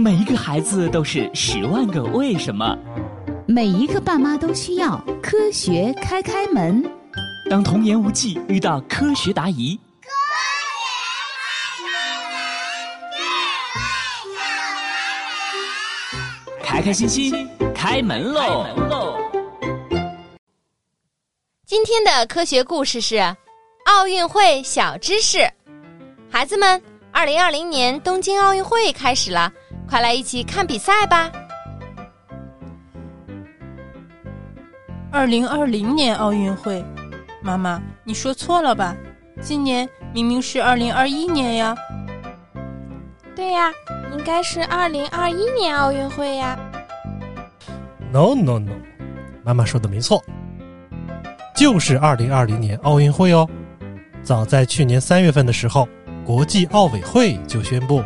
每一个孩子都是十万个为什么。每一个爸妈都需要科学开开门。当童言无忌遇到科学答疑，科学开开心心开门喽！今天的科学故事是奥运会小知识，孩子们，二零二零年东京奥运会开始了，快来一起看比赛吧！二零二零年奥运会，妈妈，你说错了吧？今年明明是二零二一年呀！对呀，应该是二零二一年奥运会呀！No No No，妈妈说的没错，就是二零二零年奥运会哦。早在去年三月份的时候，国际奥委会就宣布，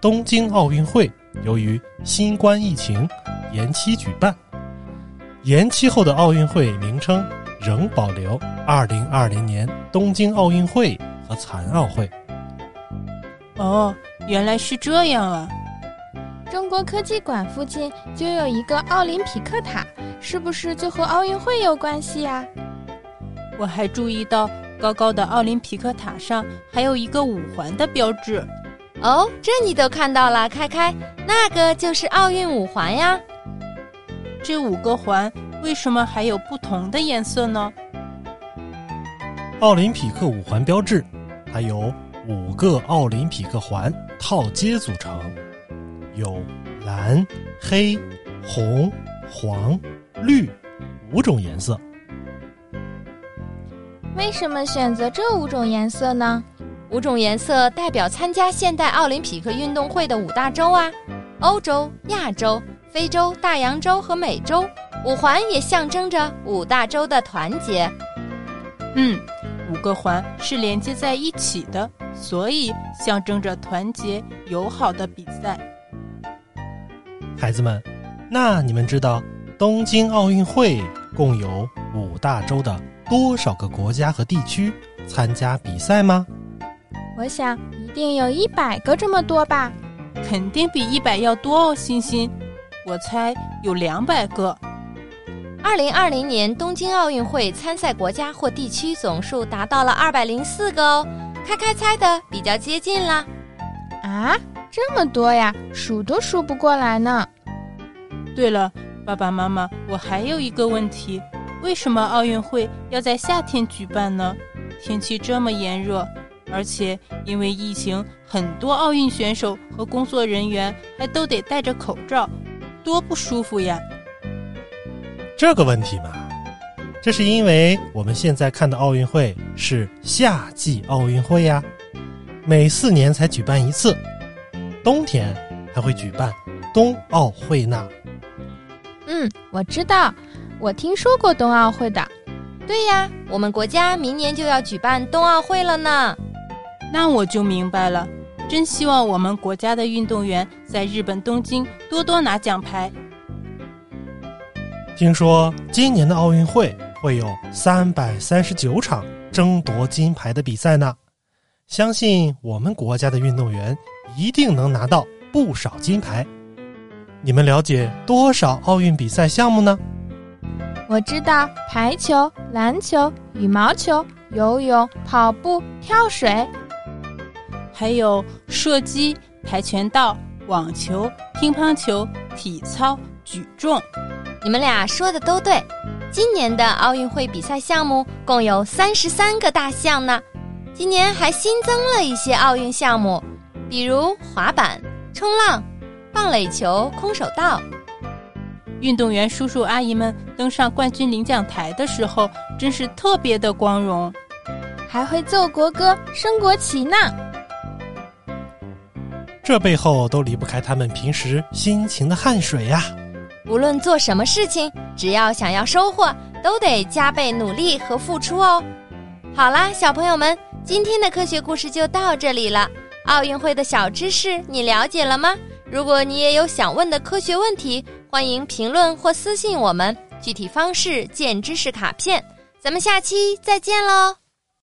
东京奥运会由于新冠疫情延期举办。延期后的奥运会名称仍保留“二零二零年东京奥运会”和“残奥会”。哦，原来是这样啊！中国科技馆附近就有一个奥林匹克塔，是不是就和奥运会有关系呀？我还注意到高高的奥林匹克塔上还有一个五环的标志。哦，这你都看到了，开开，那个就是奥运五环呀。这五个环为什么还有不同的颜色呢？奥林匹克五环标志，它由五个奥林匹克环套接组成，有蓝、黑、红、黄、绿五种颜色。为什么选择这五种颜色呢？五种颜色代表参加现代奥林匹克运动会的五大洲啊，欧洲、亚洲。非洲、大洋洲和美洲五环也象征着五大洲的团结。嗯，五个环是连接在一起的，所以象征着团结友好的比赛。孩子们，那你们知道东京奥运会共有五大洲的多少个国家和地区参加比赛吗？我想一定有一百个这么多吧。肯定比一百要多哦，欣欣。我猜有两百个。二零二零年东京奥运会参赛国家或地区总数达到了二百零四个哦，开开猜的比较接近啦。啊，这么多呀，数都数不过来呢。对了，爸爸妈妈，我还有一个问题：为什么奥运会要在夏天举办呢？天气这么炎热，而且因为疫情，很多奥运选手和工作人员还都得戴着口罩。多不舒服呀！这个问题嘛，这是因为我们现在看的奥运会是夏季奥运会呀，每四年才举办一次，冬天还会举办冬奥会呢。嗯，我知道，我听说过冬奥会的。对呀，我们国家明年就要举办冬奥会了呢。那我就明白了。真希望我们国家的运动员在日本东京多多拿奖牌。听说今年的奥运会会有三百三十九场争夺金牌的比赛呢，相信我们国家的运动员一定能拿到不少金牌。你们了解多少奥运比赛项目呢？我知道排球、篮球、羽毛球、游泳、跑步、跳水。还有射击、跆拳道、网球、乒乓球、体操、举重，你们俩说的都对。今年的奥运会比赛项目共有三十三个大项呢。今年还新增了一些奥运项目，比如滑板、冲浪、棒垒球、空手道。运动员叔叔阿姨们登上冠军领奖台的时候，真是特别的光荣，还会奏国歌、升国旗呢。这背后都离不开他们平时辛勤的汗水呀！无论做什么事情，只要想要收获，都得加倍努力和付出哦。好啦，小朋友们，今天的科学故事就到这里了。奥运会的小知识你了解了吗？如果你也有想问的科学问题，欢迎评论或私信我们，具体方式见知识卡片。咱们下期再见喽！